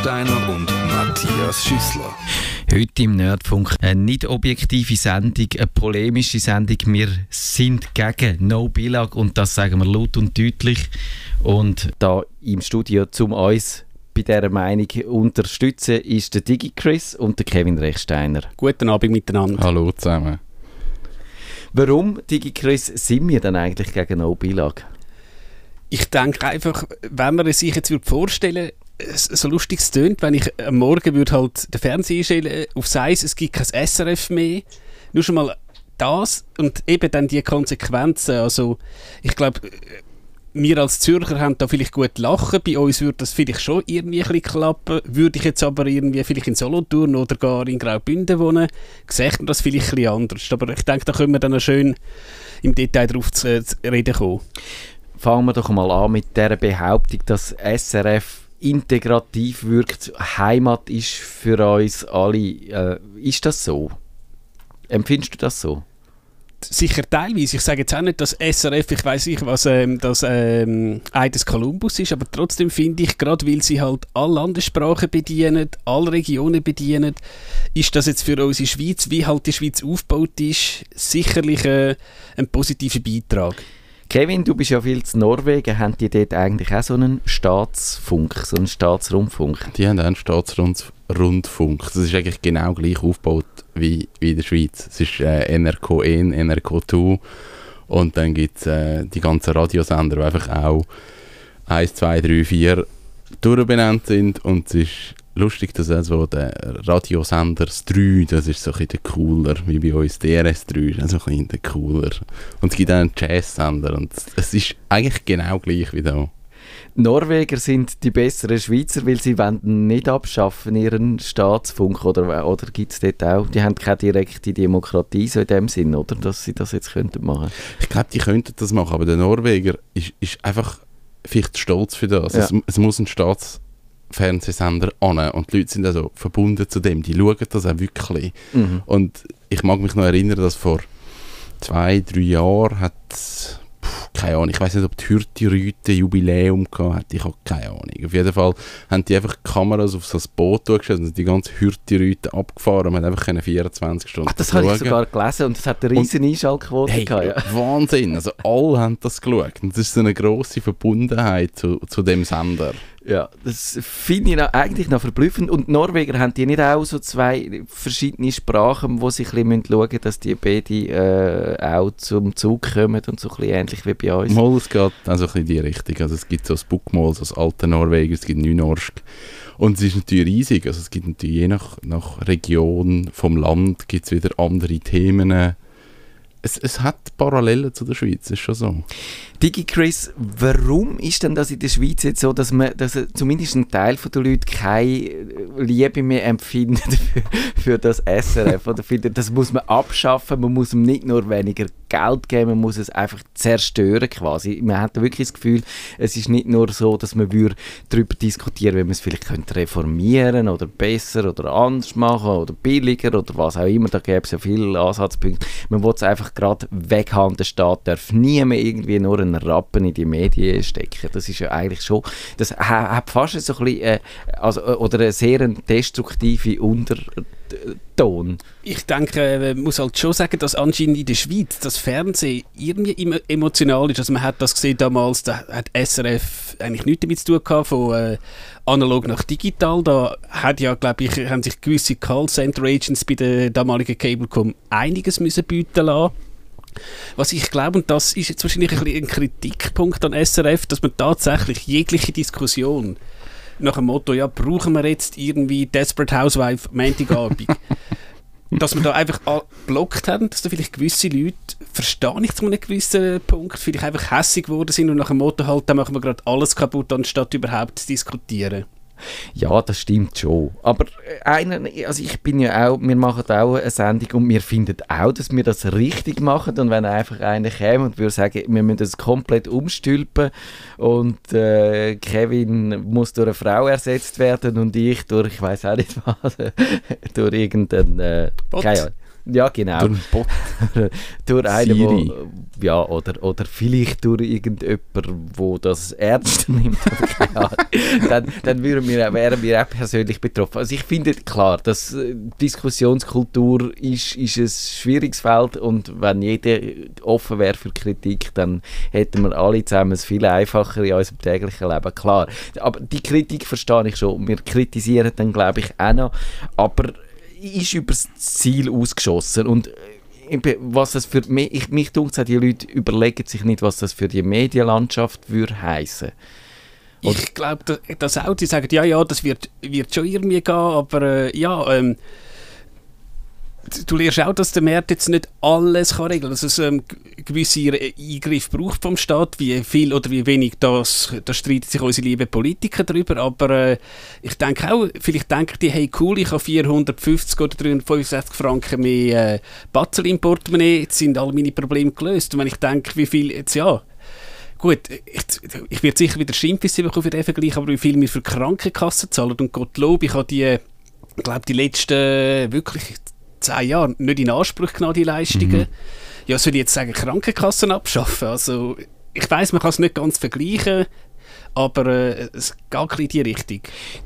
Rechsteiner und Matthias Schüssler. Heute im Nerdfunk eine nicht objektive Sendung, eine polemische Sendung. Wir sind gegen No Billag und das sagen wir laut und deutlich. Und da im Studio zum uns bei dieser Meinung unterstützen ist der Digi Chris und der Kevin Rechsteiner. Guten Abend miteinander. Hallo zusammen. Warum, Digi Chris, sind wir dann eigentlich gegen No Billag? Ich denke einfach, wenn man sich jetzt vorstellen so lustig es tönt, wenn ich am Morgen würde halt den Fernseher einstellen auf Seis, es gibt kein SRF mehr. Nur schon mal das und eben dann die Konsequenzen. Also ich glaube, wir als Zürcher haben da vielleicht gut lachen. Bei uns würde das vielleicht schon irgendwie ein klappen. Würde ich jetzt aber irgendwie vielleicht in Solothurn oder gar in Graubünden wohnen, sähe man das vielleicht ein anders. Aber ich denke, da können wir dann schön im Detail darauf zu, zu reden kommen. Fangen wir doch mal an mit der Behauptung, dass SRF integrativ wirkt, Heimat ist für uns alle. Äh, ist das so? Empfindest du das so? Sicher teilweise. Ich sage jetzt auch nicht, dass SRF, ich weiß nicht, was ähm, das ähm, Eides Columbus ist, aber trotzdem finde ich, gerade weil sie halt alle Landessprachen bedienen, alle Regionen bedienen, ist das jetzt für unsere Schweiz, wie halt die Schweiz aufgebaut ist, sicherlich äh, ein positiver Beitrag. Kevin, du bist ja viel zu Norwegen. Haben die dort eigentlich auch so einen Staatsfunk, so einen Staatsrundfunk? Die haben auch einen Staatsrundfunk. Das ist eigentlich genau gleich aufgebaut wie, wie in der Schweiz. Es ist äh, NRK 1, NRK 2 und dann gibt es äh, die ganzen Radiosender, die einfach auch 1, 2, 3, 4 durchbenannt sind und es ist lustig, dass also der Radiosender 3, das ist so ein bisschen cooler, wie bei uns DRS 3, ist also ein bisschen cooler. Und es gibt auch einen Jazz-Sender und es ist eigentlich genau gleich wie da. Norweger sind die besseren Schweizer, weil sie wollen nicht abschaffen ihren Staatsfunk oder, oder gibt es dort auch, die haben keine direkte Demokratie so in dem Sinn, oder, dass sie das jetzt könnten machen? Ich glaube, die könnten das machen, aber der Norweger ist, ist einfach vielleicht stolz für das. Ja. Es, es muss ein Staats Fernsehsender an und die Leute sind also verbunden zu dem, die schauen das auch wirklich. Mhm. Und ich mag mich noch erinnern, dass vor zwei, drei Jahren hat keine Ahnung, ich weiß nicht, ob die Hürti-Rüte Jubiläum hatte, ich habe keine Ahnung. Auf jeden Fall haben die einfach Kameras auf so ein Boot durchgestellt und die ganze Hürti-Rüte abgefahren. Man hat einfach 24 Stunden Ach, das habe ich sogar gelesen und es hat eine riesen Einschaltquote hey, gehabt. Ja. Wahnsinn, also alle haben das geschaut und das ist so eine grosse Verbundenheit zu, zu dem Sender. Ja, das finde ich noch, eigentlich noch verblüffend. Und die Norweger haben die nicht auch so zwei verschiedene Sprachen, wo sie ein bisschen schauen müssen, dass die beide äh, auch zum Zug kommen und so ein bisschen ähnlich wie bei uns? Mal, es geht also ein bisschen in die Richtung. Also es gibt so das Bookmal, so das alte Norweger, es gibt Nynorsk. Und es ist natürlich riesig. Also es gibt natürlich je nach, nach Region vom Land gibt es wieder andere Themen es, es hat Parallelen zu der Schweiz, ist schon so. Digi Chris, warum ist denn das in der Schweiz jetzt so, dass, man, dass zumindest ein Teil der Leute keine Liebe mehr empfindet für, für das SRF? Oder findet, das muss man abschaffen, man muss ihm nicht nur weniger Geld geben, man muss es einfach zerstören quasi. Man hat wirklich das Gefühl, es ist nicht nur so, dass man darüber diskutieren wie man es vielleicht könnte reformieren oder besser oder anders machen oder billiger oder was auch immer. Da gäbe es ja viele Ansatzpunkte. Man will es einfach gerade weghaben. Der Staat darf nie mehr irgendwie nur einen Rappen in die Medien stecken. Das ist ja eigentlich schon, das hat fast so ein bisschen, äh, also, äh, oder eine sehr destruktive Unter Ton. Ich denke, äh, man muss halt schon sagen, dass anscheinend in der Schweiz das Fernsehen irgendwie emotional ist. Also man hat das gesehen damals, da hat SRF eigentlich nichts damit zu tun gehabt, von äh, analog nach digital. Da hat ja, glaube ich, haben sich gewisse Callcenter Agents bei der damaligen Cablecom einiges müssen bieten lassen. Was ich glaube, und das ist jetzt wahrscheinlich ein, ein Kritikpunkt an SRF, dass man tatsächlich jegliche Diskussion nach dem Motto, ja, brauchen wir jetzt irgendwie Desperate Housewife Montagabend? dass wir da einfach blockt haben, dass da vielleicht gewisse Leute, verstehe ich zu einem gewissen Punkt, vielleicht einfach hässig geworden sind und nach dem Motto halt, da machen wir gerade alles kaputt, anstatt überhaupt zu diskutieren. Ja, das stimmt schon. Aber äh, einer, also ich bin ja auch, wir machen auch eine Sendung und wir finden auch, dass wir das richtig machen. Und wenn einfach einer käme und würde sagen, wir müssen das komplett umstülpen und äh, Kevin muss durch eine Frau ersetzt werden und ich durch, ich weiß auch nicht was, durch irgendeinen, äh, keine Ja, genau. Durch einen Bot. durch einen, Siri. wo, ja, oder, oder vielleicht durch irgendjemanden, wo das ernst nimmt, dann, dann wären wir, wären wir auch persönlich betroffen. Also ich finde, klar, dass äh, Diskussionskultur ist, ist ein schwieriges Feld und wenn jeder offen wäre für Kritik, dann hätten wir alle zusammen es viel einfacher in unserem täglichen Leben, klar. Aber die Kritik verstehe ich schon. Wir kritisieren dann, glaube ich, auch noch, aber ist über das Ziel ausgeschossen und äh, was das für mich, ich, mich dunkt die Leute überlegen sich nicht, was das für die Medienlandschaft würde heißen. Ich glaube, dass, dass auch die sagen, ja, ja, das wird, wird schon irgendwie gehen, aber äh, ja, ähm, du lernst auch, dass der Markt jetzt nicht alles kann regeln kann, dass es ähm, gewisse Eingriffe braucht vom Staat, wie viel oder wie wenig, das, da streiten sich unsere lieben Politiker darüber, aber äh, ich denke auch, vielleicht denken die, hey cool, ich habe 450 oder 365 Franken mehr äh, Batzel im Portemonnaie, jetzt sind alle meine Probleme gelöst. Und wenn ich denke, wie viel, jetzt ja, Gut, ich, ich werde sicher wieder Schimpfisse bekommen für den Vergleich, aber wie viel wir für Krankenkassen zahlen und Gottlob, ich habe die, glaube, die letzten wirklich zehn Jahre nicht in Anspruch genommen, die Leistungen. Ja, soll ich jetzt sagen, Krankenkassen abschaffen? Also, ich weiß, man kann es nicht ganz vergleichen, aber äh, es geht ein in die Richtung.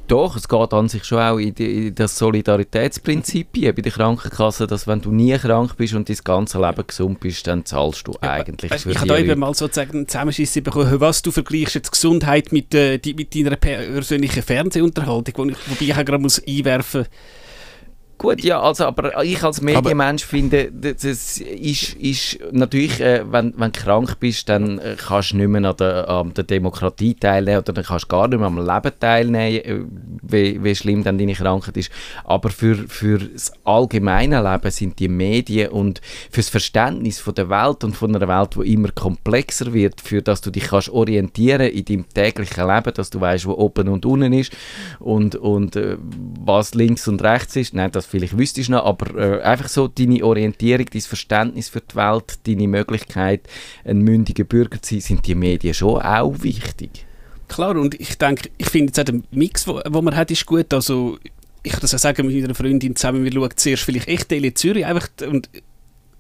Doch, es geht an sich schon auch in, die, in das Solidaritätsprinzip bei der Krankenkasse, dass wenn du nie krank bist und dein ganze Leben gesund bist, dann zahlst du eigentlich Weißt, für ich habe da eben mal sozusagen einen Zusammenschiss bekommen, was du vergleichst jetzt Gesundheit mit, äh, die, mit deiner persönlichen Fernsehunterhaltung, wo ich, wobei ich auch gerade muss einwerfen Gut, ja, also, aber ich als Medienmensch finde, das ist, ist natürlich, äh, wenn, wenn du krank bist, dann äh, kannst du nicht mehr an der, an der Demokratie teilnehmen oder dann kannst du gar nicht mehr am Leben teilnehmen, äh, wie, wie schlimm dann deine Krankheit ist. Aber für, für das allgemeine Leben sind die Medien und fürs Verständnis von der Welt und von einer Welt, die immer komplexer wird, für dass du dich kannst orientieren in deinem täglichen Leben, dass du weißt, wo oben und unten ist und, und äh, was links und rechts ist. Nein, das vielleicht wüsstest du noch, aber äh, einfach so deine Orientierung, dein Verständnis für die Welt, deine Möglichkeit, ein mündiger Bürger zu sein, sind die Medien schon auch wichtig. Klar, und ich denke, ich finde jetzt auch der Mix, wo man hat, ist gut. Also, ich kann das auch sagen mit meiner Freundin zusammen, wir schauen zuerst vielleicht echt Tele Zürich, einfach, und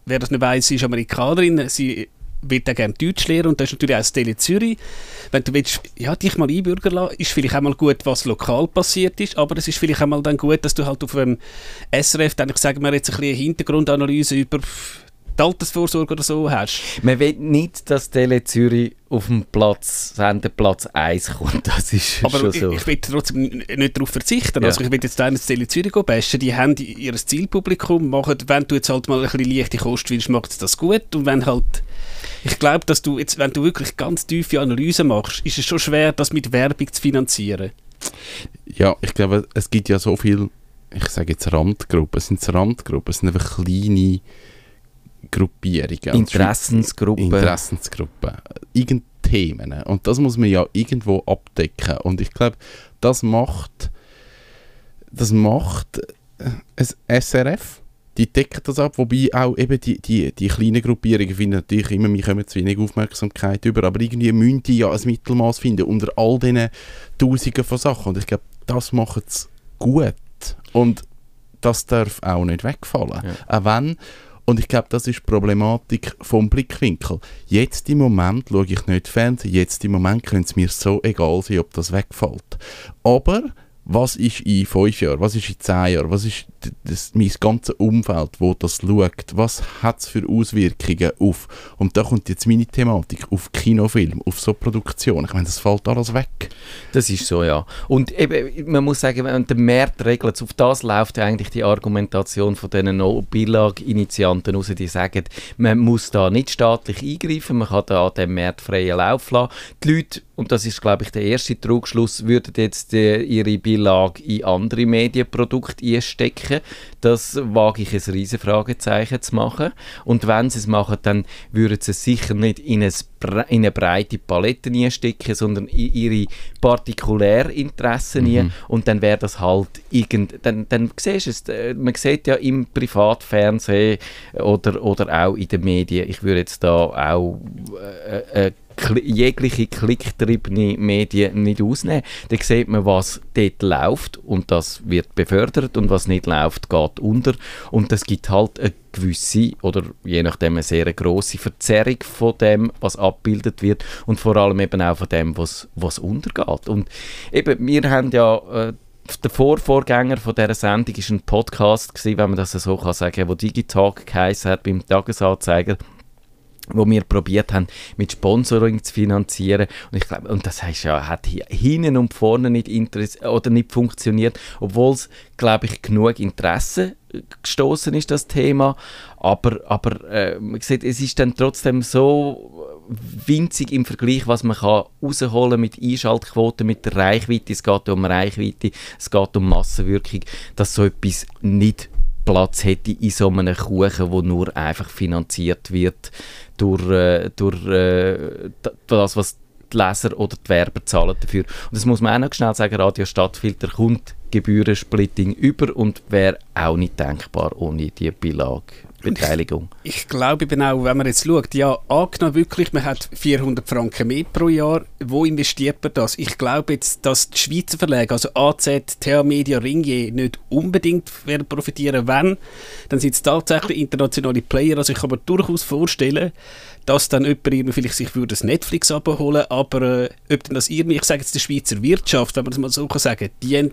wer das nicht weiss, sie ist Amerikanerin, sie will auch gerne Deutsch lernen und das ist natürlich auch das Tele Zürich. Wenn du willst, ja, dich mal einbürgern lassen, ist vielleicht auch mal gut, was lokal passiert ist, aber es ist vielleicht auch mal dann gut, dass du halt auf dem SRF, dann, ich sage mal jetzt ein bisschen eine Hintergrundanalyse über die Altersvorsorge oder so hast. Man will nicht, dass Tele Zürich auf dem Platz, Sendeplatz 1 kommt, das ist Aber schon ich, so. ich will trotzdem nicht darauf verzichten. Ja. Also ich will jetzt da ins Tele Zürich gehen bashen. Die haben ihr Zielpublikum, machen, wenn du jetzt halt mal ein bisschen leichte Kost willst, macht es das gut. Und wenn halt, ich glaube, dass du jetzt, wenn du wirklich ganz tiefe Analysen machst, ist es schon schwer, das mit Werbung zu finanzieren. Ja, ich glaube, es gibt ja so viel, ich sage jetzt Randgruppen, es sind Randgruppen, es sind einfach kleine Gruppierungen. Interessensgruppen. Interessensgruppen. Irgend Themen. Und das muss man ja irgendwo abdecken. Und ich glaube, das macht, das macht äh, ein SRF. Die decken das ab, wobei auch eben die, die, die kleinen Gruppierungen finden natürlich immer, wir kommen zu wenig Aufmerksamkeit über, aber irgendwie müssen die ja ein Mittelmaß finden unter all diesen Tausenden von Sachen. Und ich glaube, das macht es gut. Und das darf auch nicht wegfallen. Auch wenn, und ich glaube, das ist die Problematik vom Blickwinkel. Jetzt im Moment schaue ich nicht Fernsehen, jetzt im Moment könnte es mir so egal sein, ob das wegfällt. Aber was ist in fünf Jahren, was ist in zehn Jahren, was ist das, mein ganzes Umfeld, wo das schaut, was hat es für Auswirkungen auf, und da kommt jetzt meine Thematik, auf Kinofilm, auf so Produktion. Ich meine, das fällt alles weg. Das ist so, ja. Und eben, man muss sagen, wenn der Markt regelt, auf das läuft eigentlich die Argumentation von diesen No-Billag-Initianten raus, die sagen, man muss da nicht staatlich eingreifen, man kann da den Markt freien Lauf lassen. Die Leute, und das ist, glaube ich, der erste Trugschluss, würden jetzt äh, ihre Beilage in andere Medienprodukte einstecken. Das wage ich ein riesen Fragezeichen zu machen. Und wenn sie es machen, dann würden sie es sicher nicht in, ein, in eine breite Palette einstecken, sondern in ihre Partikulärinteressen mhm. Und dann wäre das halt irgend... Dann, dann siehst es, äh, man sieht ja im Privatfernsehen oder, oder auch in den Medien, ich würde jetzt da auch äh, eine jegliche klicktriebene Medien nicht ausnehmen. Da sieht man, was dort läuft und das wird befördert und was nicht läuft, geht unter. Und das gibt halt eine gewisse oder je nachdem eine sehr grosse Verzerrung von dem, was abgebildet wird und vor allem eben auch von dem, was, was untergeht. Und eben, wir haben ja äh, der Vorvorgänger von dieser Sendung war ein Podcast, gewesen, wenn man das so kann sagen, wo Digitalk geheißen hat beim Tagesanzeiger wo wir probiert haben, mit Sponsoring zu finanzieren. Und ich glaube, und das heißt ja, hat hinten und vorne nicht oder nicht funktioniert, obwohl es, glaube ich, genug Interesse gestoßen ist, das Thema. Aber, aber äh, man sieht, es ist dann trotzdem so winzig im Vergleich, was man kann rausholen mit Einschaltquoten, mit der Reichweite. Es geht um Reichweite, es geht um Massenwirkung, dass so etwas nicht Platz hätte in so einem Kuchen, wo nur einfach finanziert wird durch, äh, durch äh, das, was die Leser oder die Werber zahlen dafür. Und das muss man auch noch schnell sagen, Radio Stadtfilter kommt Gebührensplitting über und wäre auch nicht denkbar ohne die Beilage-Beteiligung. Ich, ich, glaube eben auch, wenn man jetzt schaut, ja, angenommen wirklich, man hat 400 Franken mehr pro Jahr, wo investiert man das? Ich glaube jetzt, dass die Schweizer Verlage, also AZ, TH Media, Ringier, nicht unbedingt werden profitieren, wenn, dann sind es tatsächlich internationale Player, also ich kann mir durchaus vorstellen, dass dann jemand vielleicht sich würde das Netflix abholen, aber äh, ob denn das irgendwie, ich sage jetzt die Schweizer Wirtschaft, wenn man das mal so kann sagen, die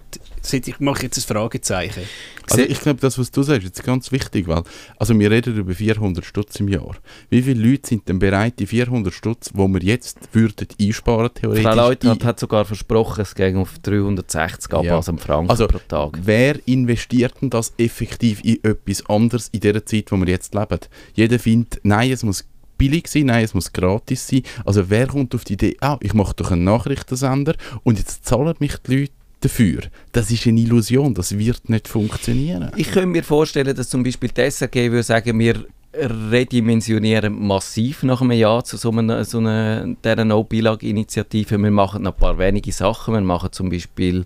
ich mache jetzt ein Fragezeichen. Also ich glaube, das, was du sagst, ist ganz wichtig, weil also wir reden über 400 Stutz im Jahr. Wie viele Leute sind denn bereit, die 400 Stutz, wo wir jetzt würden einsparen theoretisch? Frau Leutnant hat sogar versprochen, es ging auf 360 ja. am Franken also, pro Tag. Wer investiert denn das effektiv in etwas anderes in der Zeit, wo wir jetzt leben? Jeder findet, nein, es muss billig sein, nein, es muss gratis sein. Also wer kommt auf die Idee, ah, ich mache doch einen Nachrichtensender und jetzt zahlen mich die Leute dafür. Das ist eine Illusion, das wird nicht funktionieren. Ich könnte mir vorstellen, dass zum Beispiel die SRG würde sagen, wir redimensionieren massiv nach einem Jahr zu so einer, so einer No-Bilag-Initiative. Wir machen noch ein paar wenige Sachen. Wir machen zum Beispiel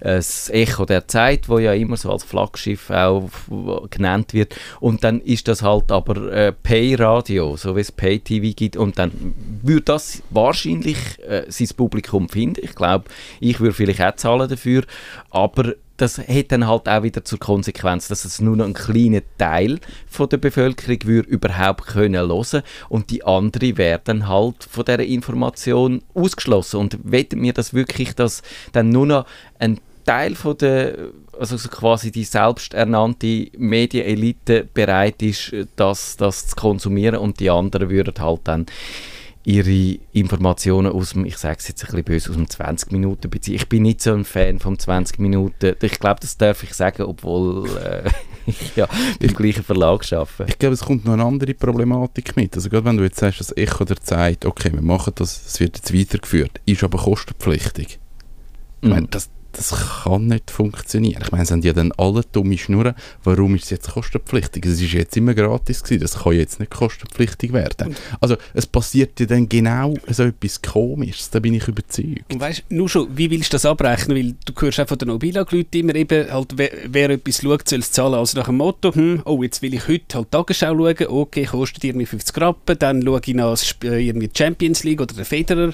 äh, das Echo der Zeit, wo ja immer so als Flaggschiff auch genannt wird. Und dann ist das halt aber äh, Pay-Radio, so wie es Pay-TV gibt. Und dann würde das wahrscheinlich äh, sein Publikum finden. Ich glaube, ich würde vielleicht auch zahlen dafür. Aber das hat dann halt auch wieder zur Konsequenz, dass es nur noch ein kleiner Teil von der Bevölkerung würde überhaupt können hören und die andere werden halt von dieser Information ausgeschlossen. Und wetten wir das wirklich, dass dann nur noch ein Teil von der, also so quasi die selbsternannte Medienelite bereit ist, das, das zu konsumieren und die anderen würden halt dann ihre Informationen aus dem, ich sage es jetzt ein bisschen böse, aus dem 20 Minuten beziehen. Ich bin nicht so ein Fan von 20 Minuten. Ich glaube, das darf ich sagen, obwohl äh, ich ja beim gleichen Verlag arbeite. Ich glaube, es kommt noch eine andere Problematik mit. Also gerade wenn du jetzt sagst, das Echo der Zeit, okay, wir machen das, es wird jetzt weitergeführt, ist aber kostenpflichtig. Ich meine, mhm. das, das kann nicht funktionieren. Ich meine, sind ja dann alle dumme Schnurren. Warum ist es jetzt kostenpflichtig? Es ist jetzt immer gratis gewesen. Das kann jetzt nicht kostenpflichtig werden. Also es passiert ja dann genau so etwas Komisches. Da bin ich überzeugt. Und weißt, nur schon, wie willst du das abrechnen? Weil du hörst auch von den Nobilag-Leuten immer eben, halt, wer, wer etwas schaut, soll es zahlen. Also nach dem Motto, hm, oh, jetzt will ich heute halt Tagesschau schauen. Okay, kostet irgendwie 50 Rappen. Dann schaue ich nach irgendwie Champions League oder der Federer.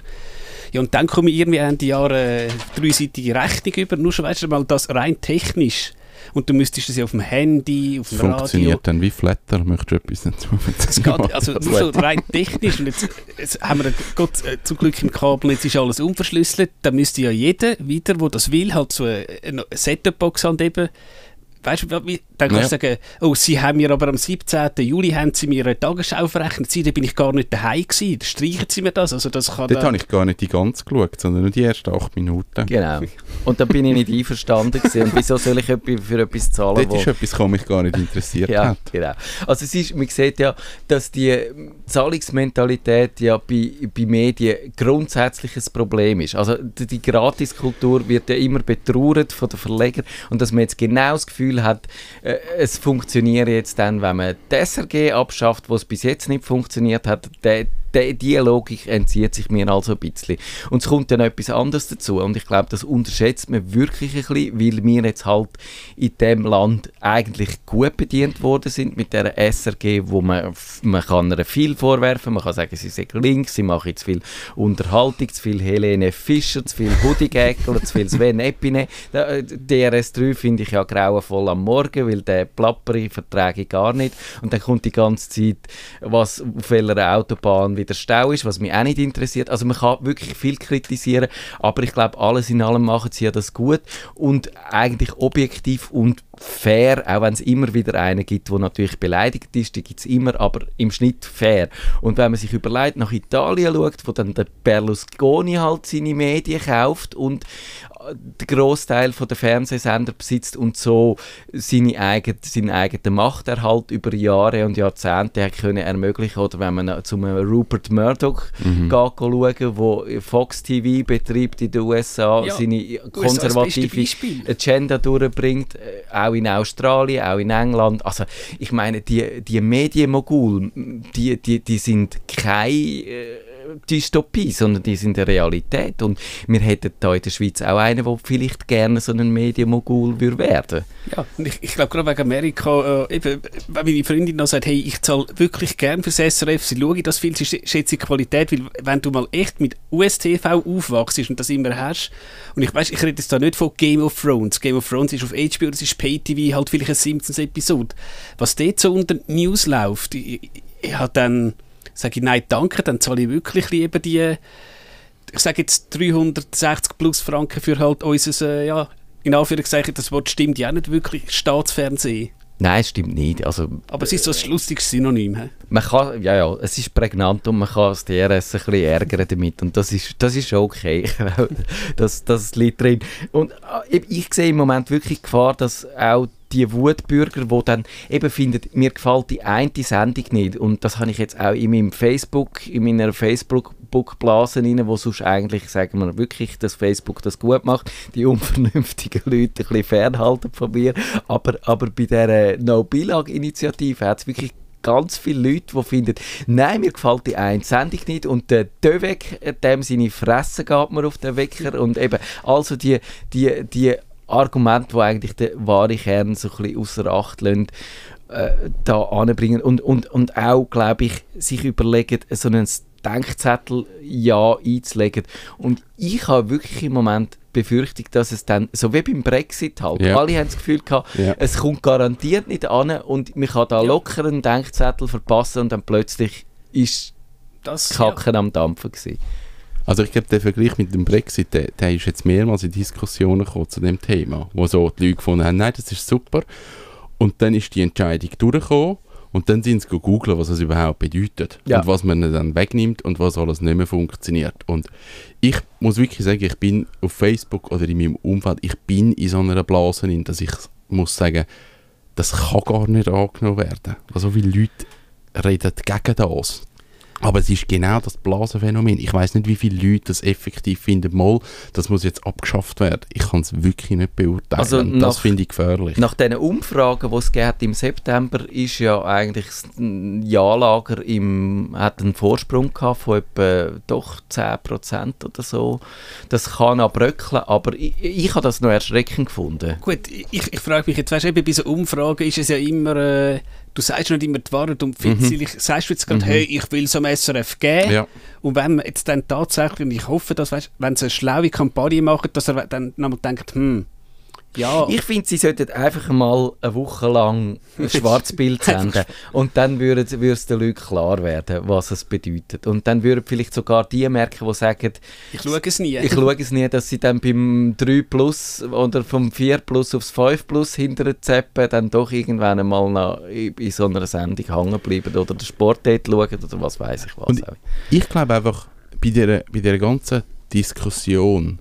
Ja, und dann komme ich irgendwie Ende Jahr eine dreiseitige Rechnung über. Nur schon, weißt du mal, das rein technisch. Und du müsstest das ja auf dem Handy, auf dem Funktioniert Radio... Funktioniert dann wie Flatter? Möchtest du etwas dazu es geht, Also nur so rein technisch. Und jetzt, jetzt haben wir Gott, äh, zum Glück im Kabel, jetzt ist alles unverschlüsselt. Dann müsste ja jeder wieder, der das will, halt so eine, eine Setup-Box angeben weißt du, wie, dann kannst du ja. sagen, oh, sie haben mir aber am 17. Juli haben sie mir eine Tagesschau verrechnet, sie, da bin ich gar nicht daheim gewesen, dann streichen sie mir das, also das kann Dort habe ich gar nicht die ganze geschaut, sondern nur die ersten acht Minuten. Genau, und da bin ich nicht einverstanden gewesen. und wieso soll ich für etwas zahlen, Dort ist etwas, was mich gar nicht interessiert ja, hat. genau. Also es ist, man sieht ja, dass die Zahlungsmentalität ja bei, bei Medien grundsätzlich ein Problem ist. Also die, die Gratiskultur wird ja immer betrauert von den Verlegern und dass man jetzt genau das Gefühl Gefühl hat, äh, es funktioniert jetzt dann, wenn man die SRG abschafft, wo es bis jetzt nicht funktioniert hat, der, die, die Logik entzieht sich mir also ein bisschen. Und es kommt dann etwas anderes dazu und ich glaube, das unterschätzt man wirklich ein bisschen, weil wir jetzt halt in dem Land eigentlich gut bedient worden sind mit der SRG, wo man, man kann ihr viel vorwerfen, man kann sagen, sie sind links, sie machen zu viel Unterhaltung, zu viel Helene Fischer, zu viel Hudigäckler, zu viel Sven Epine. Äh, DRS3 finde ich ja grauenvoll am Morgen, weil der Plapperi verträge gar nicht und dann kommt die ganze Zeit, was auf welcher Autobahn wieder Stau ist, was mich auch nicht interessiert. Also man kann wirklich viel kritisieren, aber ich glaube, alles in allem machen sie ja das gut und eigentlich objektiv und fair, auch wenn es immer wieder einen gibt, der natürlich beleidigt ist, die gibt es immer, aber im Schnitt fair. Und wenn man sich überlegt, nach Italien schaut, wo dann der Berlusconi halt seine Medien kauft und den Großteil der Fernsehsender besitzt und so seine eigene, seinen eigenen Machterhalt über Jahre und Jahrzehnte hat können ermöglichen oder wenn man zu einem Rupert Murdoch mhm. schauen, wo Fox TV betreibt in den USA, ja, seine konservative Agenda durchbringt, äh, auch in Australien, auch in England. Also ich meine, die, die Medienmogul, die, die, die sind keine äh, Dystopie, sondern die sind eine Realität. Und wir hätten da in der Schweiz auch einen, der vielleicht gerne so ein Medienmogul würde werden Ja, ich, ich glaube gerade wegen Amerika, äh, eben, wenn meine Freundin noch sagt, hey, ich zahle wirklich gerne fürs SRF, sie schaue das viel, sie schätze die Qualität, weil wenn du mal echt mit USTV aufwachst und das immer hast, und ich weiß, ich rede jetzt da nicht von Game of Thrones, Game of Thrones ist auf HBO, das ist Pay-TV, halt vielleicht eine Simpsons-Episode. Was dort so unter News läuft, ich, ich, ich habe dann sage ich, nein, danke, dann zahle ich wirklich lieber die, ich sage jetzt 360 plus Franken für halt unser, äh, ja, in Anführungszeichen, das Wort stimmt ja nicht wirklich, Staatsfernsehen. Nein, stimmt nicht. Also, Aber es ist so ein lustiges Synonym. He? Man kann, ja, ja, es ist prägnant und man kann das DRS ein bisschen ärgern damit und das ist, das ist okay. das, das liegt drin. Und äh, ich sehe im Moment wirklich Gefahr, dass auch die Wutbürger, die dann eben finden, mir gefällt die eine Sendung nicht. Und das habe ich jetzt auch in meinem Facebook, in meiner Facebook-Blase rein, wo sonst eigentlich, sagen wir wirklich, dass Facebook das gut macht, die unvernünftigen Leute ein bisschen fernhalten von mir. Aber, aber bei dieser No-Billag-Initiative hat es wirklich ganz viele Leute, die finden, nein, mir gefällt die eine Sendung nicht und der Dövek, dem seine Fresse geht mir auf den Wecker und eben, also die, die, die Argument, wo eigentlich den wahren Kern so ein bisschen außer Acht lassen, äh, da anbringen und, und, und auch, glaube ich, sich überlegen, so einen Denkzettel ja einzulegen. Und ich habe wirklich im Moment Befürchtung, dass es dann, so wie beim Brexit halt, ja. alle haben das Gefühl gehabt, ja. es kommt garantiert nicht an und man kann da locker einen Denkzettel verpassen und dann plötzlich ist das Kacken ja. am Dampfen gewesen. Also ich glaube, der Vergleich mit dem Brexit, der, der ist jetzt mehrmals in Diskussionen gekommen zu dem Thema, wo so die Leute gefunden haben, nein, das ist super. Und dann ist die Entscheidung durchgekommen und dann sind sie googeln, was das überhaupt bedeutet ja. und was man dann wegnimmt und was alles nicht mehr funktioniert. Und ich muss wirklich sagen, ich bin auf Facebook oder in meinem Umfeld, ich bin in so einer Blase, in, dass ich muss sagen, das kann gar nicht angenommen werden. Also viele Leute reden gegen das. Aber es ist genau das Blasenphänomen. Ich weiß nicht, wie viele Leute das effektiv finden, mal, das muss jetzt abgeschafft werden. Ich kann es wirklich nicht beurteilen. Also nach, das finde ich gefährlich. Nach diesen Umfragen, die es hat im September, ist ja eigentlich das Ja-Lager im, hat einen Vorsprung gehabt von etwa doch 10% oder so. Das kann auch bröckeln, aber ich, ich habe das noch erschreckend gefunden. Gut, ich, ich frage mich jetzt, weißt du, bei so Umfragen ist es ja immer... Äh du sagst nicht immer die Wahrheit und mhm. sagst du jetzt gerade, mhm. hey, ich will es am SRF geben. Ja. Und wenn man jetzt dann tatsächlich, und ich hoffe, dass, weißt, wenn sie eine schlaue Kampagne machen, dass er dann nochmal denkt, hm, ja. Ich finde, sie sollten einfach mal eine Woche lang ein Schwarzbild senden und dann würde es den Leuten klar werden, was es bedeutet. Und dann würden vielleicht sogar die merken, die sagen, ich schaue es nie. Ich schaue es nie, dass sie dann beim 3 Plus oder vom 4 Plus aufs 5 Plus hinter Zeppen dann doch irgendwann einmal in so einer Sendung hängen bleiben oder den Sport dort schauen oder was weiß ich was. Und ich glaube einfach, bei dieser, bei dieser ganzen Diskussion,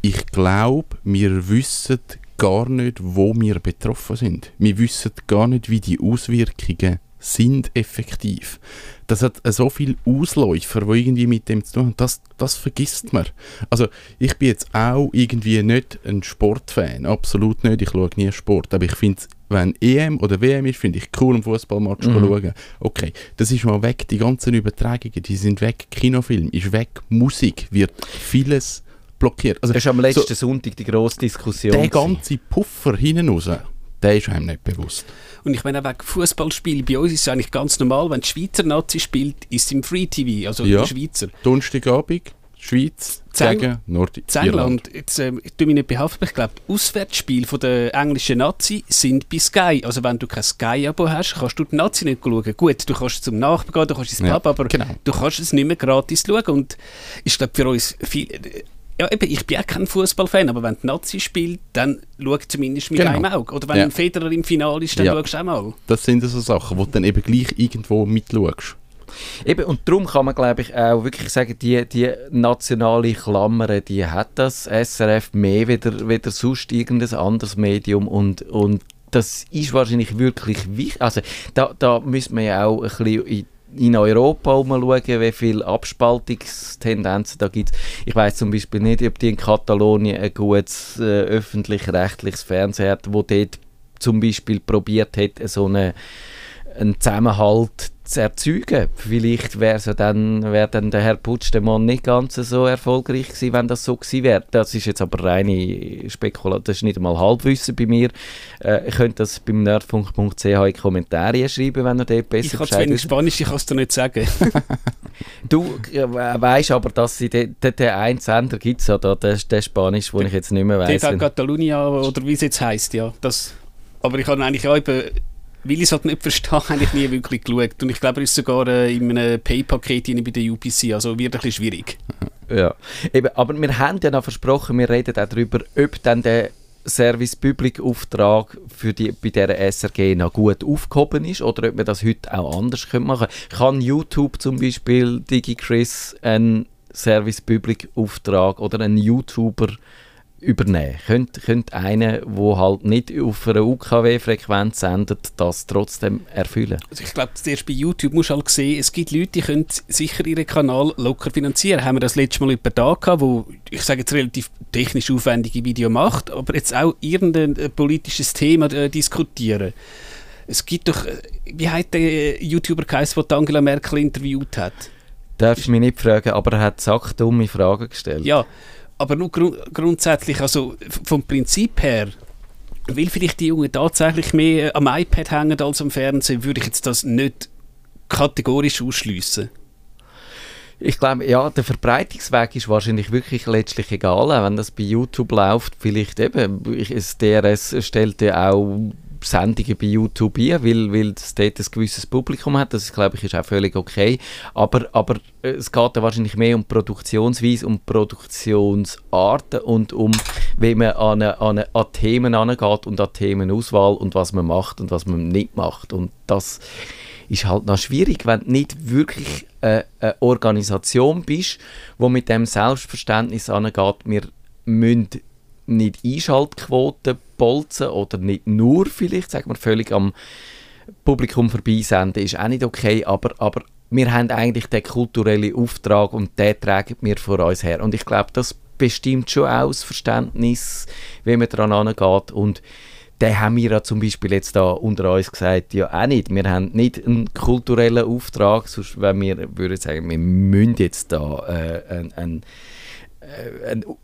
ich glaube, wir wissen gar nicht, wo wir betroffen sind. Wir wissen gar nicht, wie die Auswirkungen sind effektiv. Das hat so viele Ausläufer, die irgendwie mit dem zu tun haben. Das, das vergisst man. Also ich bin jetzt auch irgendwie nicht ein Sportfan, absolut nicht. Ich schaue nie Sport, aber ich finde es wenn EM oder WM ist, finde ich cool, einen Fußballmatch Mhm. zu schauen. Okay, das ist mal weg, die ganzen Übertragungen, die sind weg, Kinofilm ist weg, Musik wird vieles blockiert. Also Das ist am letzten Sonntag die grosse Diskussion. der ganze Puffer hinten raus, der ist einem nicht bewusst. Und ich meine, auch wegen Fußballspielen, bei uns ist es eigentlich ganz normal, wenn die Schweizer Nazi spielt, ist es im Free TV, also Ja. der Schweizer. Donnerstagabend, Schweiz Zeng- gegen Nordirland. Jetzt ich tue mich nicht behaften, aber ich glaube, die Auswärtsspiele von der englischen Nazi sind bei Sky. Also wenn du kein Sky-Abo hast, kannst du die Nazi nicht schauen. Gut, du kannst zum Nachbarn gehen, du kannst ins Ja, Pub, aber genau. du kannst es nicht mehr gratis schauen. Und ich glaube, für uns viel... Ja, eben, ich bin auch kein Fußballfan, aber wenn die Nazi spielt, dann schau zumindest mit Genau. einem Auge. Oder wenn Ja. ein Federer im Finale ist, dann Ja. schaust du auch mal. Das sind so Sachen, wo du dann eben gleich irgendwo mitschaust. Eben, und darum kann man, glaube ich, auch wirklich sagen, die, die nationale Klammer, die hat das SRF mehr wieder, wieder sonst irgendein anderes Medium und, und das ist wahrscheinlich wirklich wichtig. Also da, da müssen wir ja auch ein bisschen in, in Europa umschauen, wie viele Abspaltungstendenzen da gibt. Ich weiß zum Beispiel nicht, ob die in Katalonien ein gutes äh, öffentlich-rechtliches Fernsehen hat, wo dort zum Beispiel probiert hat, so eine einen Zusammenhalt zu erzeugen. Vielleicht wäre ja dann, wär dann der Herr Putschdemann nicht ganz so erfolgreich gewesen, wenn das so gewesen wäre. Das ist jetzt aber reine Spekulation, das ist nicht einmal Halbwissen bei mir. Äh, ihr könnt das beim nerdfunk.ch in die Kommentare schreiben, wenn ihr dort besser Ich habe zu wenig. Spanisch, ich kann es dir nicht sagen. Du äh, weißt aber, dass sie den, den, den einen Sender gibt es ja da, der, der Spanisch, wo ich jetzt nicht mehr weiss. TV Catalunya oder wie es jetzt heisst, ja. Das, aber ich habe eigentlich auch eben, ich es halt nicht verstehe, eigentlich nie wirklich geschaut. Und ich glaube, er ist sogar äh, in einem Pay-Paket bei der UPC, also wird ein bisschen schwierig. Ja, eben, aber wir haben ja noch versprochen, wir reden auch darüber, ob dann der Service Public Auftrag für die, bei dieser SRG noch gut aufgehoben ist oder ob wir das heute auch anders können machen Kann YouTube zum Beispiel DigiChris einen Service Public Auftrag oder einen YouTuber übernehmen? Könnte, könnte einer, der halt nicht auf einer UKW-Frequenz sendet, das trotzdem erfüllen? Also ich glaube, zuerst bei YouTube musst du halt sehen, es gibt Leute, die können sicher ihren Kanal locker finanzieren. Haben wir das letzte Mal jemanden da gehabt, wo, ich sage jetzt relativ technisch aufwendige Video macht, aber jetzt auch irgendein äh, politisches Thema äh, diskutieren. Es gibt doch, äh, wie heißt der YouTuber geheißen, der Angela Merkel interviewt hat? Darfst du mich nicht fragen, aber er hat sackdumme Fragen gestellt. Ja, aber nur grund grundsätzlich, also vom Prinzip her, weil vielleicht die Jungen tatsächlich mehr äh, am iPad hängen als am Fernsehen, würde ich jetzt das nicht kategorisch ausschliessen. Ich glaube, ja, der Verbreitungsweg ist wahrscheinlich wirklich letztlich egal, wenn das bei YouTube läuft. Vielleicht eben, das DRS stellt ja auch Sendungen bei YouTube ein, weil, weil es dort ein gewisses Publikum hat. Das, glaube ich, ist auch völlig okay. Aber, aber äh, es geht da wahrscheinlich mehr um Produktionsweise, um Produktionsarten und um, wie man an, an, an Themen angeht und an Themenauswahl und was man macht und was man nicht macht. Und das ist halt noch schwierig, wenn du nicht wirklich äh, eine Organisation bist, wo mit dem Selbstverständnis angeht, wir müssen nicht Einschaltquoten bolzen oder nicht nur vielleicht, sagen wir, völlig am Publikum vorbeisenden, ist auch nicht okay, aber, aber wir haben eigentlich den kulturellen Auftrag und den tragen wir vor uns her. Und ich glaube, das bestimmt schon auch das Verständnis, wie man daran angeht und den haben wir ja zum Beispiel jetzt da unter uns gesagt, ja auch nicht. Wir haben nicht einen kulturellen Auftrag, sonst wenn wir würden sagen, wir müssen jetzt da äh, ein, ein, äh, ein, äh,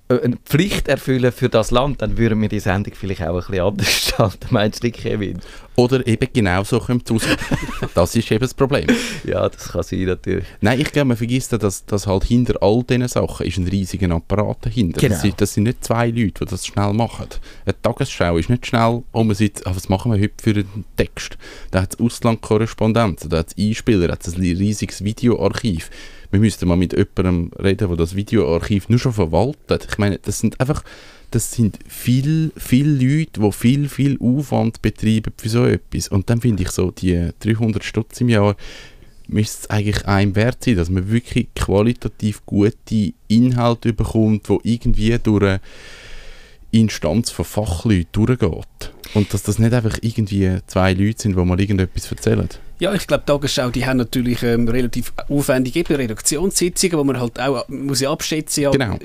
eine Pflicht erfüllen für das Land, dann würden wir die Sendung vielleicht auch ein bisschen anders gestalten. Meinst du Kevin? Oder eben genau so kommt es das ist eben das Problem. Ja, das kann sein natürlich. Nein, ich glaube, man vergisst dass, dass halt hinter all diesen Sachen ist ein riesiger Apparat dahinter. Genau. Das, sind, das sind nicht zwei Leute, die das schnell machen. Eine Tagesschau ist nicht schnell, oh, man sieht, ah, was machen wir heute für einen Text? Da hat es Auslandkorrespondenzen, da hat es Einspieler, da hat es ein riesiges Videoarchiv. Wir müssten mal mit jemandem reden, der das Videoarchiv nur schon verwaltet. Ich meine, das sind einfach das sind viel, viele Leute, die viel, viel Aufwand betreiben für so etwas. Und dann finde ich so, die 300 Stutz im Jahr müsste es eigentlich einem wert sein, dass man wirklich qualitativ gute Inhalte bekommt, wo irgendwie durch eine Instanz von Fachleuten durchgeht. Und dass das nicht einfach irgendwie zwei Leute sind, die mal irgendetwas erzählen. Ja, ich glaube, Tagesschau, die haben natürlich ähm, relativ aufwendige eben Redaktionssitzungen, wo man halt auch muss ja abschätzen, ja, Genau.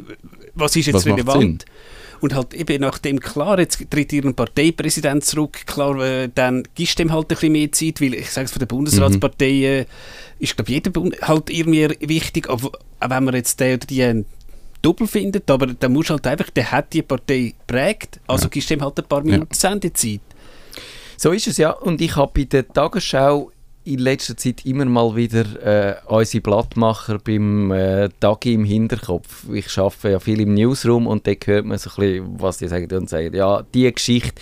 was ist jetzt Was relevant. Und halt eben nachdem, klar, jetzt tritt ihren Parteipräsident zurück, klar, äh, dann gibst dem halt ein bisschen mehr Zeit, weil ich sage es von den Bundesratsparteien mhm. ist, glaube jeder Bund halt irgendwie wichtig, auch wenn man jetzt den oder die doppelt findet, aber dann muss halt einfach, der hat die Partei prägt, also ja. gibst ihm halt ein paar Minuten ja. Sendezeit. So ist es ja und ich habe bei der Tagesschau in letzter Zeit immer mal wieder äh, unsere Blattmacher beim äh, Tagi im Hinterkopf. Ich arbeite ja viel im Newsroom und da hört man so ein bisschen, was die sagen und sagen, ja, die Geschichte,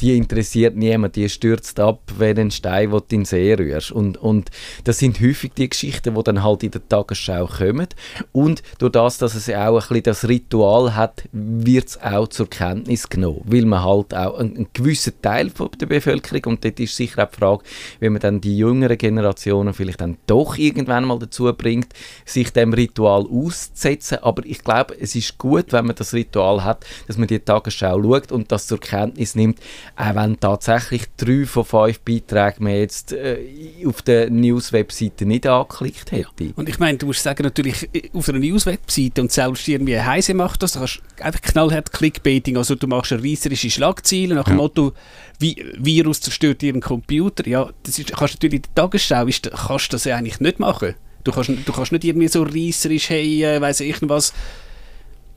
die interessiert niemand, die stürzt ab, wenn ein Stein in den See rührst. Und, und das sind häufig die Geschichten, die dann halt in der Tagesschau kommen. Und durch das, dass es auch ein bisschen das Ritual hat, wird es auch zur Kenntnis genommen. Weil man halt auch einen, einen gewissen Teil der Bevölkerung, und dort ist sicher auch die Frage, wie man dann die jüngeren Generationen vielleicht dann doch irgendwann mal dazu bringt, sich dem Ritual auszusetzen. Aber ich glaube, es ist gut, wenn man das Ritual hat, dass man die Tagesschau schaut und das zur Kenntnis nimmt, auch wenn tatsächlich drei von fünf Beiträgen man jetzt äh, auf der News-Webseite nicht angeklickt hätte. Und ich meine, du musst sagen, natürlich auf einer News-Webseite und selbst irgendwie Heise macht das, da kannst du einfach knallhart Clickbaiting, also du machst eine reisserische Schlagzeile nach dem ja. Motto, wie, Virus zerstört ihren Computer, ja, das ist, kannst du natürlich in der Tagesschau, ist, kannst du das ja eigentlich nicht machen. Du kannst, du kannst nicht irgendwie so reisserisch, hey, äh, weiss ich was,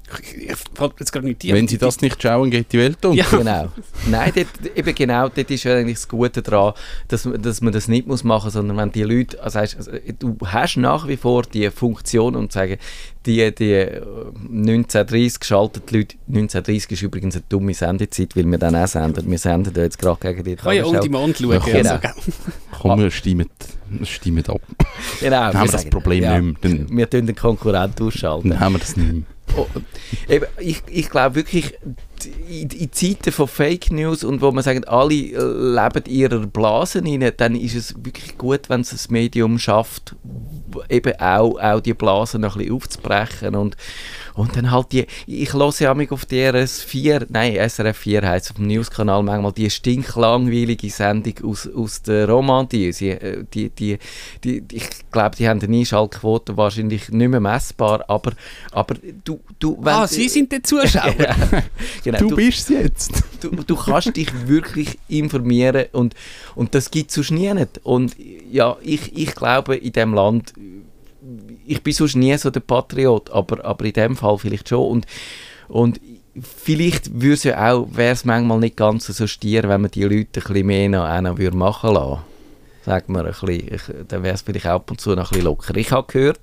wenn sie das nicht schauen, geht die Welt um. Ja, genau. Nein, dort, eben genau, dort ist eigentlich das Gute daran, dass, dass man das nicht muss machen muss, sondern wenn die Leute, also, also du hast nach wie vor die Funktion und sagen, die, die 1930 äh, geschalteten Leute, 1930 ist übrigens eine dumme Sendezeit, weil wir dann auch senden, wir senden jetzt gerade gegen die Kann ja die Mond schauen. Ja, genau. also, Komm, wir stimmen, stimmen ab. Genau. Dann haben wir das Problem ja, nicht mehr. wir tun den Konkurrent ausschalten. Dann haben wir das nicht mehr. Oh, eben, ich, ich glaube wirklich, in, in, Zeiten von Fake News und wo man sagt, alle leben ihrer Blase rein, dann ist es wirklich gut, wenn es ein Medium schafft, eben auch, auch die Blasen noch ein bisschen aufzubrechen und, und dann halt die, ich höre ja auf die RS4, nein, SRF 4 heisst auf dem Newskanal manchmal die stinklangweilige Sendung aus, aus der Romandie. Sie, äh, die, die, die, ich glaube, die haben eine Einschaltquote wahrscheinlich nicht mehr messbar, aber, aber du... du wenn, ah, Sie sind der Zuschauer. genau, du, du bist es jetzt. Du, du kannst dich wirklich informieren und, und das gibt es sonst nie nicht. Und ja, ich, ich glaube, in diesem Land ich bin sonst nie so der Patriot, aber, aber in dem Fall vielleicht schon. Und, und vielleicht auch, wäre es manchmal nicht ganz so stier, wenn man die Leute ein bisschen mehr noch, noch würde machen lassen. Ein bisschen, dann wäre es vielleicht ab und zu noch ein bisschen locker. Ich habe gehört,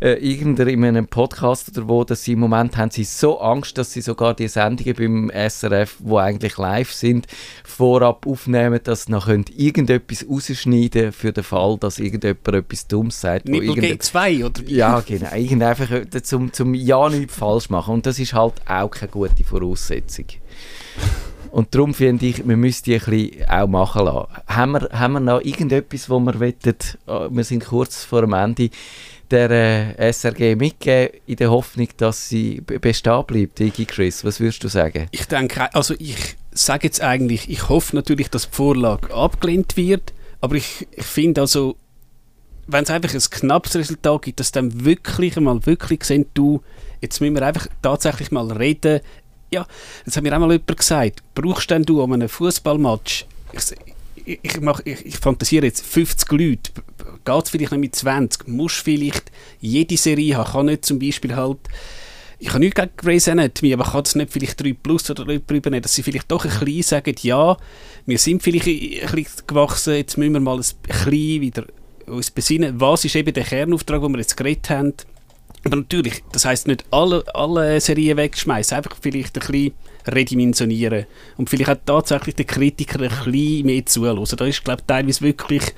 äh, in einem Podcast oder wo, dass sie im Moment haben sie so Angst, dass sie sogar die Sendungen beim SRF, wo eigentlich live sind, vorab aufnehmen, dass sie noch irgendetwas rausschneiden für den Fall, dass irgendjemand etwas Dummes sagt. Nippel G2 oder Ja, genau. Irgend einfach zum, zum Ja nichts falsch machen. Und das ist halt auch keine gute Voraussetzung. Und darum finde ich, wir müssen die ein bisschen auch machen lassen. Haben wir, haben wir noch irgendetwas, wo wir wettet? Äh, wir sind kurz vor dem Ende der äh, SRG mitgeben, in der Hoffnung, dass sie bestehen bleibt, Iggy Chris? Was würdest du sagen? Ich denke, also ich sage jetzt eigentlich, ich hoffe natürlich, dass die Vorlage abgelehnt wird, aber ich, ich finde also, wenn es einfach ein knappes Resultat gibt, dass dann wirklich einmal wirklich sehen, du, jetzt müssen wir einfach tatsächlich mal reden. Ja, das hat mir auch mal jemand gesagt. Brauchst denn du an einem Fußballmatch, ich, mach, ich, ich fantasiere jetzt 50 Leute, geht es vielleicht nicht mit 20, musst vielleicht jede Serie haben, kann nicht zum Beispiel halt ich habe nichts gegen Grey's Anatomy, aber kann es nicht vielleicht 3 Plus oder drüber nehmen, dass sie vielleicht doch ein bisschen sagen, ja, wir sind vielleicht ein bisschen gewachsen, jetzt müssen wir mal ein bisschen wieder uns besinnen, was ist eben der Kernauftrag, den wir jetzt geredet haben. Aber natürlich, das heisst nicht alle, alle Serien wegschmeißen, einfach vielleicht ein bisschen redimensionieren und vielleicht auch tatsächlich den Kritiker ein bisschen mehr zuhören. Da ist, glaube ich, teilweise wirklich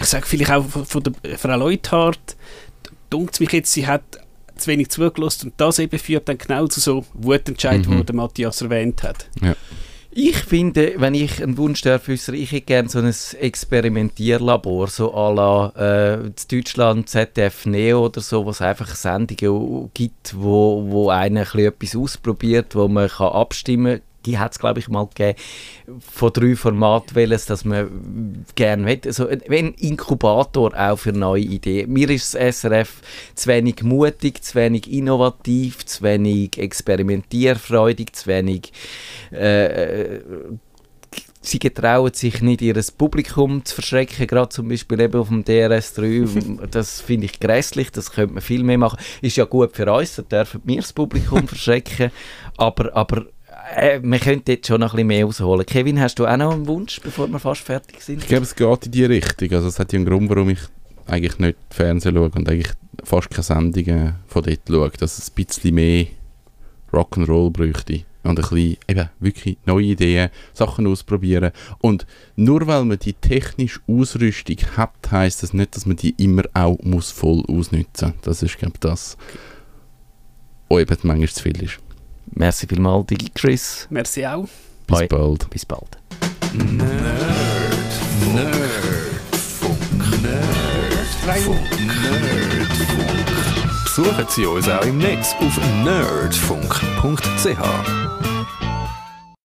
ich sage vielleicht auch von, der Frau Leuthardt, dunkt mich jetzt, sie hat zu wenig zugelassen und das eben führt dann genau zu so Wutentscheidungen, mhm. die Matthias erwähnt hat. Ja. Ich finde, wenn ich einen Wunsch darf äußern, ich hätte gerne so ein Experimentierlabor, so à la äh, Deutschland ZDF Neo oder so, wo es einfach Sendungen gibt, wo, wo einer etwas ausprobiert, wo man kann abstimmen die hat es, glaube ich, mal gegeben, von drei Formaten, welches, dass man gerne will. Also ein Inkubator auch für neue Ideen. Mir ist das SRF zu wenig mutig, zu wenig innovativ, zu wenig experimentierfreudig, zu wenig äh, sie getrauen sich nicht, ihr Publikum zu verschrecken, gerade zum Beispiel eben auf dem DRS3. das finde ich grässlich, das könnte man viel mehr machen. Ist ja gut für uns, da dürfen wir das Publikum verschrecken, aber, aber äh, wir könnten jetzt schon noch ein bisschen mehr rausholen. Kevin, hast du auch noch einen Wunsch, bevor wir fast fertig sind? Ich glaube, es geht in die Richtung. Also es hat ja einen Grund, warum ich eigentlich nicht Fernsehen schaue und eigentlich fast keine Sendungen von dort schaue, dass es ein bisschen mehr Rock'n'Roll bräuchte und ein bisschen eben wirklich neue Ideen, Sachen ausprobieren. Und nur weil man die technische Ausrüstung hat, heißt das nicht, dass man die immer auch muss voll ausnutzen muss. Das ist, glaube ich, das, was eben manchmal zu viel ist. Merci vielmals, Digi Chris. Merci auch. Bis Bye. bald. Bis bald. Nerdfunk. Nerdfunk. Nerdfunk. Besuchen Sie uns auch im Netz auf nerdfunk.ch.